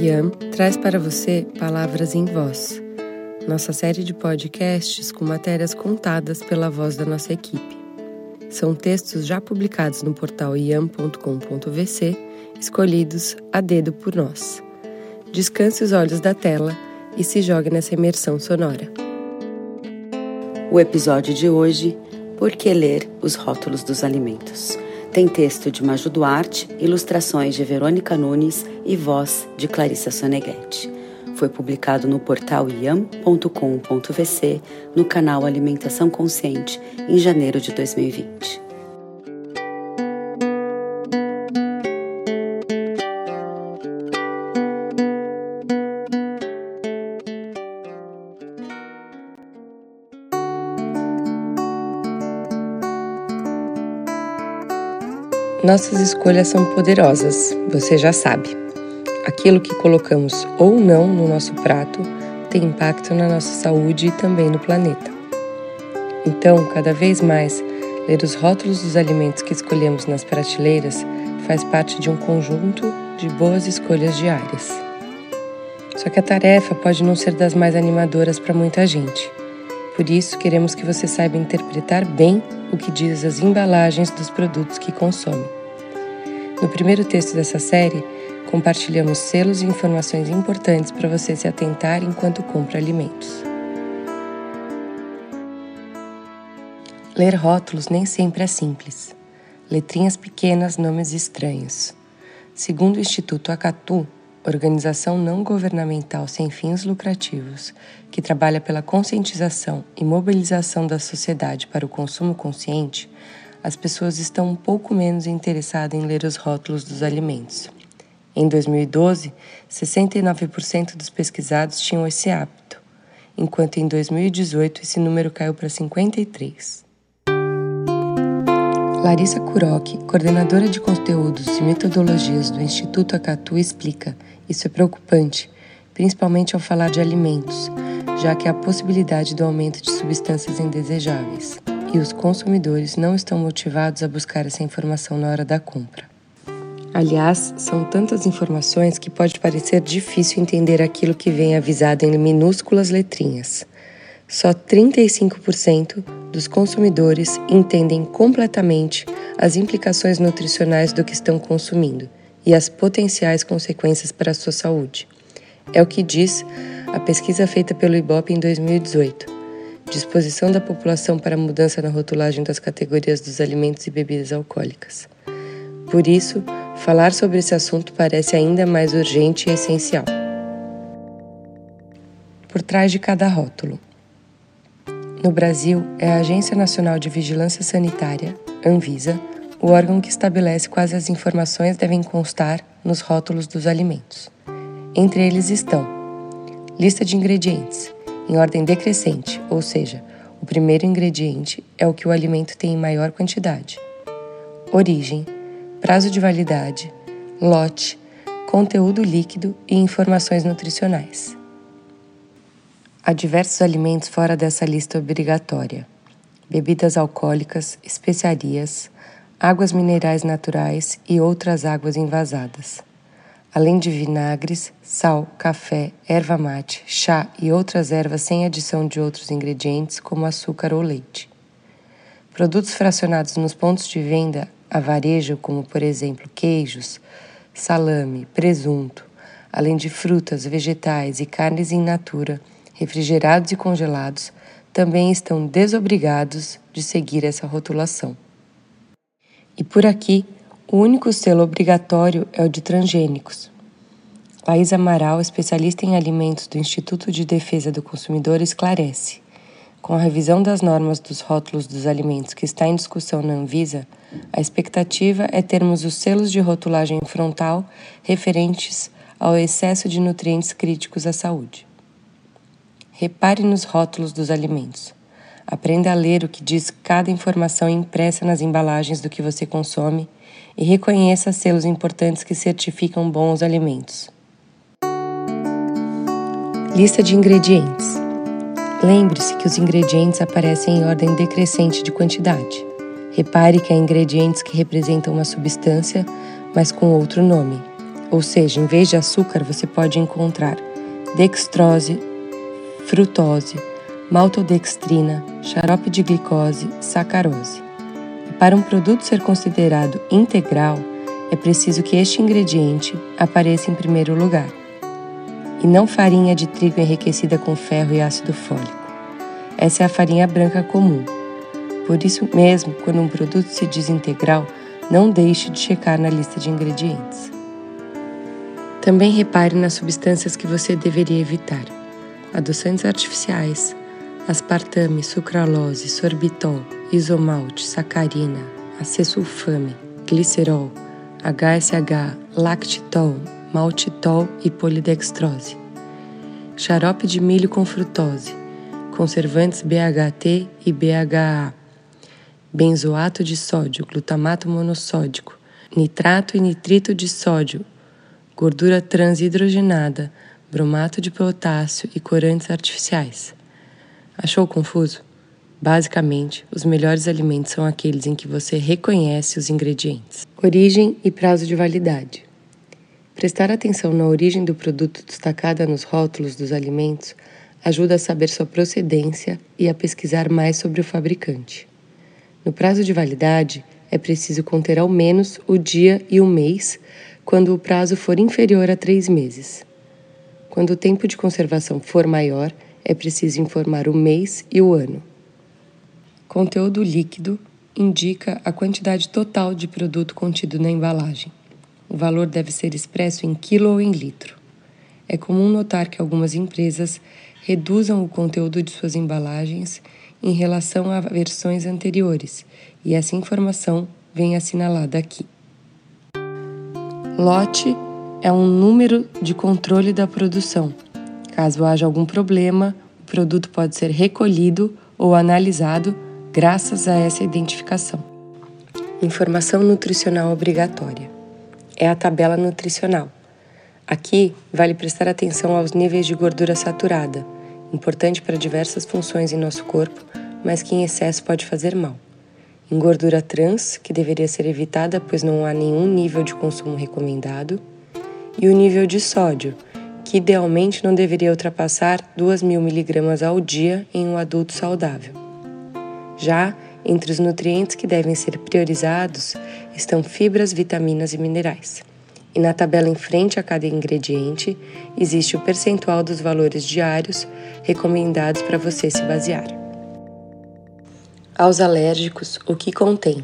Yam traz para você Palavras em Voz, nossa série de podcasts com matérias contadas pela voz da nossa equipe. São textos já publicados no portal yam.com.vc, escolhidos a dedo por nós. Descanse os olhos da tela e se jogue nessa imersão sonora. O episódio de hoje: Por que ler os rótulos dos alimentos? Tem texto de Maju Duarte, ilustrações de Verônica Nunes e voz de Clarissa Soneghetti. Foi publicado no portal iam.com.vc no canal Alimentação Consciente em janeiro de 2020. Nossas escolhas são poderosas, você já sabe. Aquilo que colocamos ou não no nosso prato tem impacto na nossa saúde e também no planeta. Então, cada vez mais, ler os rótulos dos alimentos que escolhemos nas prateleiras faz parte de um conjunto de boas escolhas diárias. Só que a tarefa pode não ser das mais animadoras para muita gente. Por isso, queremos que você saiba interpretar bem o que diz as embalagens dos produtos que consome. No primeiro texto dessa série, compartilhamos selos e informações importantes para você se atentar enquanto compra alimentos. Ler rótulos nem sempre é simples. Letrinhas pequenas, nomes estranhos. Segundo o Instituto Acatu, organização não governamental sem fins lucrativos, que trabalha pela conscientização e mobilização da sociedade para o consumo consciente, as pessoas estão um pouco menos interessadas em ler os rótulos dos alimentos. Em 2012, 69% dos pesquisados tinham esse hábito, enquanto em 2018 esse número caiu para 53%. Larissa Kuroki, coordenadora de conteúdos e metodologias do Instituto Acatu, explica: isso é preocupante, principalmente ao falar de alimentos, já que há a possibilidade do aumento de substâncias indesejáveis, e os consumidores não estão motivados a buscar essa informação na hora da compra. Aliás, são tantas informações que pode parecer difícil entender aquilo que vem avisado em minúsculas letrinhas. Só 35% dos consumidores entendem completamente as implicações nutricionais do que estão consumindo e as potenciais consequências para a sua saúde. É o que diz a pesquisa feita pelo IBOP em 2018. Disposição da população para mudança na rotulagem das categorias dos alimentos e bebidas alcoólicas. Por isso, falar sobre esse assunto parece ainda mais urgente e essencial. Por trás de cada rótulo. No Brasil, é a Agência Nacional de Vigilância Sanitária, Anvisa, o órgão que estabelece quais as informações devem constar nos rótulos dos alimentos. Entre eles estão lista de ingredientes, em ordem decrescente, ou seja, o primeiro ingrediente é o que o alimento tem em maior quantidade. Origem, prazo de validade, lote, conteúdo líquido e informações nutricionais. Há diversos alimentos fora dessa lista obrigatória: bebidas alcoólicas, especiarias, águas minerais naturais e outras águas envasadas, além de vinagres, sal, café, erva mate, chá e outras ervas sem adição de outros ingredientes como açúcar ou leite. Produtos fracionados nos pontos de venda a varejo, como por exemplo queijos, salame, presunto, além de frutas, vegetais e carnes in natura refrigerados e congelados, também estão desobrigados de seguir essa rotulação. E por aqui, o único selo obrigatório é o de transgênicos. Laís Amaral, especialista em alimentos do Instituto de Defesa do Consumidor, esclarece. Com a revisão das normas dos rótulos dos alimentos que está em discussão na Anvisa, a expectativa é termos os selos de rotulagem frontal referentes ao excesso de nutrientes críticos à saúde. Repare nos rótulos dos alimentos. Aprenda a ler o que diz cada informação impressa nas embalagens do que você consome e reconheça selos importantes que certificam bons alimentos. Lista de ingredientes. Lembre-se que os ingredientes aparecem em ordem decrescente de quantidade. Repare que há ingredientes que representam uma substância, mas com outro nome. Ou seja, em vez de açúcar, você pode encontrar dextrose, frutose, maltodextrina, xarope de glicose, sacarose. Para um produto ser considerado integral, é preciso que este ingrediente apareça em primeiro lugar, e não farinha de trigo enriquecida com ferro e ácido fólico. Essa é a farinha branca comum. Por isso mesmo, quando um produto se diz integral, não deixe de checar na lista de ingredientes. Também repare nas substâncias que você deveria evitar: adoçantes artificiais, aspartame, sucralose, sorbitol, isomalte, sacarina, acesulfame, glicerol, HSH, lactitol, maltitol e polidextrose. Xarope de milho com frutose, conservantes BHT e BHA, benzoato de sódio, glutamato monossódico, nitrato e nitrito de sódio, gordura transhidrogenada, bromato de potássio e corantes artificiais. Achou confuso? Basicamente, os melhores alimentos são aqueles em que você reconhece os ingredientes. Origem e prazo de validade. Prestar atenção na origem do produto destacada nos rótulos dos alimentos ajuda a saber sua procedência e a pesquisar mais sobre o fabricante. No prazo de validade, é preciso conter ao menos o dia e o mês quando o prazo for inferior a três meses. Quando o tempo de conservação for maior, é preciso informar o mês e o ano. Conteúdo líquido indica a quantidade total de produto contido na embalagem. O valor deve ser expresso em quilo ou em litro. É comum notar que algumas empresas reduzam o conteúdo de suas embalagens em relação a versões anteriores, e essa informação vem assinalada aqui. Lote é um número de controle da produção. Caso haja algum problema, o produto pode ser recolhido ou analisado graças a essa identificação. Informação nutricional obrigatória é a tabela nutricional. Aqui vale prestar atenção aos níveis de gordura saturada, importante para diversas funções em nosso corpo, mas que em excesso pode fazer mal. Em gordura trans, que deveria ser evitada pois não há nenhum nível de consumo recomendado, e o nível de sódio, que idealmente não deveria ultrapassar 2.000 mg ao dia em um adulto saudável. Já entre os nutrientes que devem ser priorizados estão fibras, vitaminas e minerais. E na tabela em frente a cada ingrediente existe o percentual dos valores diários recomendados para você se basear. Aos alérgicos, o que contém?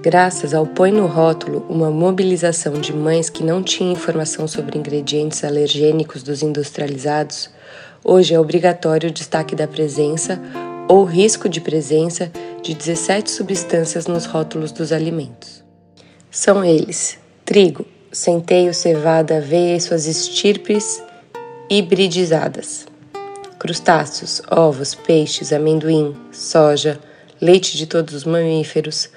Graças ao Põe no Rótulo, uma mobilização de mães que não tinham informação sobre ingredientes alergênicos dos industrializados, hoje é obrigatório o destaque da presença ou risco de presença de 17 substâncias nos rótulos dos alimentos. São eles: trigo, centeio, cevada, aveia e suas estirpes hibridizadas, crustáceos, ovos, peixes, amendoim, soja, leite de todos os mamíferos,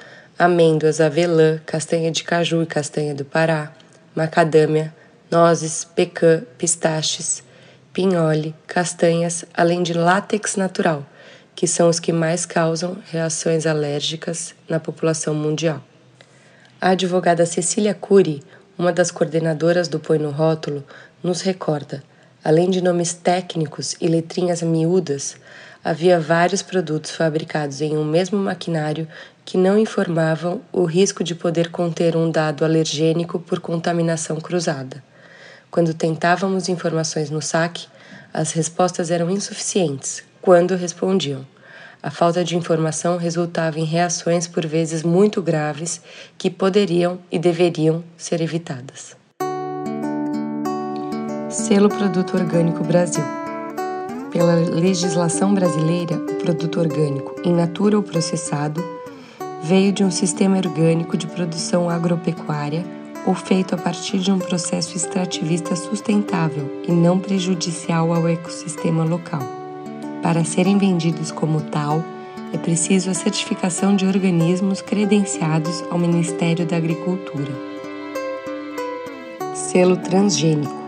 amêndoas, avelã, castanha de caju e castanha do Pará, macadâmia, nozes, pecan, pistaches, pinhole, castanhas, além de látex natural que são os que mais causam reações alérgicas na população mundial. A advogada Cecília Cury, uma das coordenadoras do Põe no Rótulo, nos recorda: além de nomes técnicos e letrinhas miúdas, havia vários produtos fabricados em um mesmo maquinário que não informavam o risco de poder conter um dado alergênico por contaminação cruzada. Quando tentávamos informações no saque, as respostas eram insuficientes, quando respondiam. A falta de informação resultava em reações por vezes muito graves que poderiam e deveriam ser evitadas. Selo Produto Orgânico Brasil. Pela legislação brasileira, o produto orgânico, in natura ou processado, veio de um sistema orgânico de produção agropecuária ou feito a partir de um processo extrativista sustentável e não prejudicial ao ecossistema local. Para serem vendidos como tal, é preciso a certificação de organismos credenciados ao Ministério da Agricultura. Selo transgênico.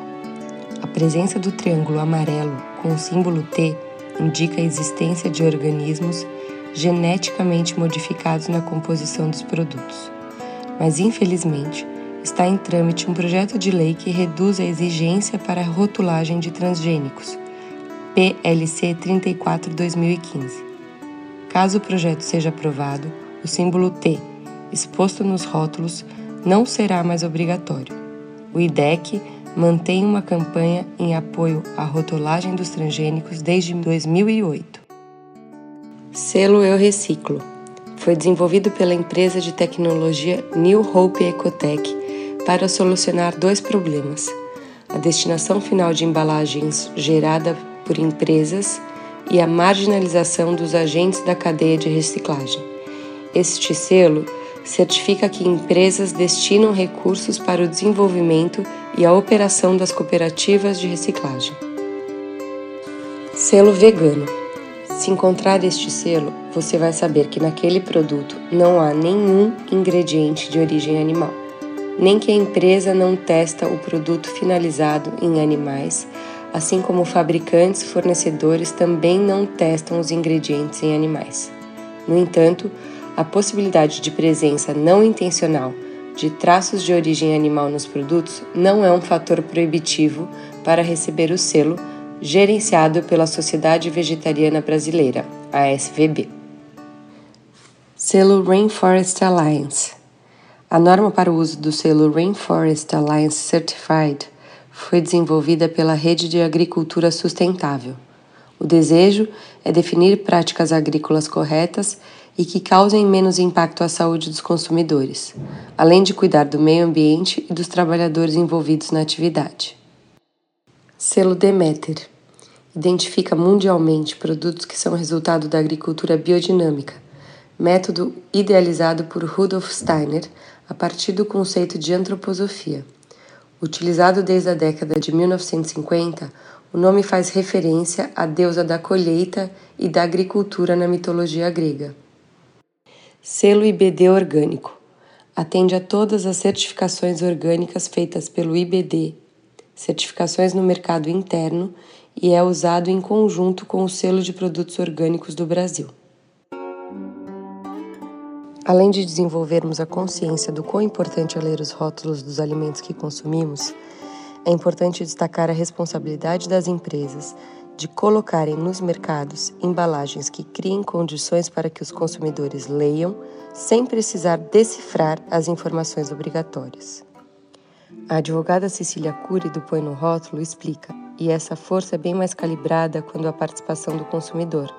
A presença do triângulo amarelo com o símbolo T indica a existência de organismos geneticamente modificados na composição dos produtos. Mas, infelizmente, está em trâmite um projeto de lei que reduz a exigência para a rotulagem de transgênicos, PLC 34-2015. Caso o projeto seja aprovado, o símbolo T, exposto nos rótulos, não será mais obrigatório. O IDEC mantém uma campanha em apoio à rotulagem dos transgênicos desde 2008. Selo Eu Reciclo foi desenvolvido pela empresa de tecnologia New Hope Ecotech para solucionar dois problemas: a destinação final de embalagens gerada por empresas e a marginalização dos agentes da cadeia de reciclagem. Este selo certifica que empresas destinam recursos para o desenvolvimento e a operação das cooperativas de reciclagem. Selo vegano. Se encontrar este selo, você vai saber que naquele produto não há nenhum ingrediente de origem animal, nem que a empresa não testa o produto finalizado em animais, assim como fabricantes e fornecedores também não testam os ingredientes em animais. No entanto, a possibilidade de presença não intencional de traços de origem animal nos produtos não é um fator proibitivo para receber o selo gerenciado pela Sociedade Vegetariana Brasileira, ASVB. Selo Rainforest Alliance. A norma para o uso do selo Rainforest Alliance Certified foi desenvolvida pela Rede de Agricultura Sustentável. O desejo é definir práticas agrícolas corretas e que causem menos impacto à saúde dos consumidores, além de cuidar do meio ambiente e dos trabalhadores envolvidos na atividade. Selo Demeter identifica mundialmente produtos que são resultado da agricultura biodinâmica, método idealizado por Rudolf Steiner a partir do conceito de antroposofia. Utilizado desde a década de 1950, o nome faz referência à deusa da colheita e da agricultura na mitologia grega. Selo IBD Orgânico. Atende a todas as certificações orgânicas feitas pelo IBD, certificações no mercado interno e é usado em conjunto com o selo de produtos orgânicos do Brasil. Além de desenvolvermos a consciência do quão importante é ler os rótulos dos alimentos que consumimos, é importante destacar a responsabilidade das empresas de colocarem nos mercados embalagens que criem condições para que os consumidores leiam sem precisar decifrar as informações obrigatórias. A advogada Cecília Cury do Põe no Rótulo explica, e essa força é bem mais calibrada quando a participação do consumidor,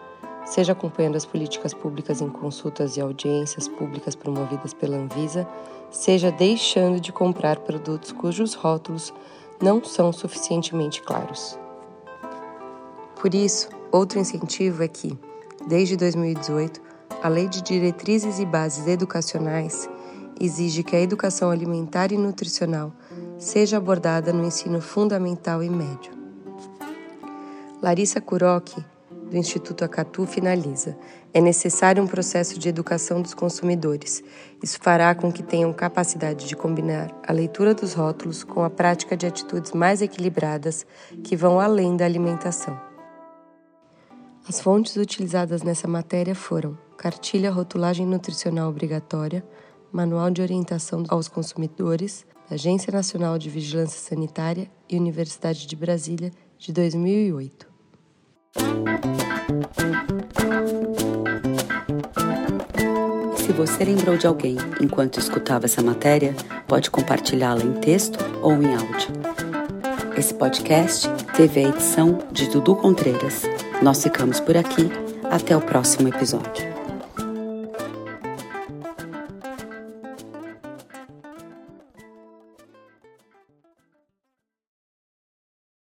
seja acompanhando as políticas públicas em consultas e audiências públicas promovidas pela Anvisa, seja deixando de comprar produtos cujos rótulos não são suficientemente claros. Por isso, outro incentivo é que, desde 2018, a Lei de Diretrizes e Bases Educacionais exige que a educação alimentar e nutricional seja abordada no ensino fundamental e médio. Larissa Kuroki, do Instituto Acatu, finaliza: é necessário um processo de educação dos consumidores. Isso fará com que tenham capacidade de combinar a leitura dos rótulos com a prática de atitudes mais equilibradas que vão além da alimentação. As fontes utilizadas nessa matéria foram Cartilha Rotulagem Nutricional Obrigatória, Manual de Orientação aos Consumidores, Agência Nacional de Vigilância Sanitária e Universidade de Brasília, de 2008. Se você lembrou de alguém enquanto escutava essa matéria, pode compartilhá-la em texto ou em áudio. Esse podcast teve a edição de Dudu Contreiras. Nós ficamos por aqui. Até o próximo episódio.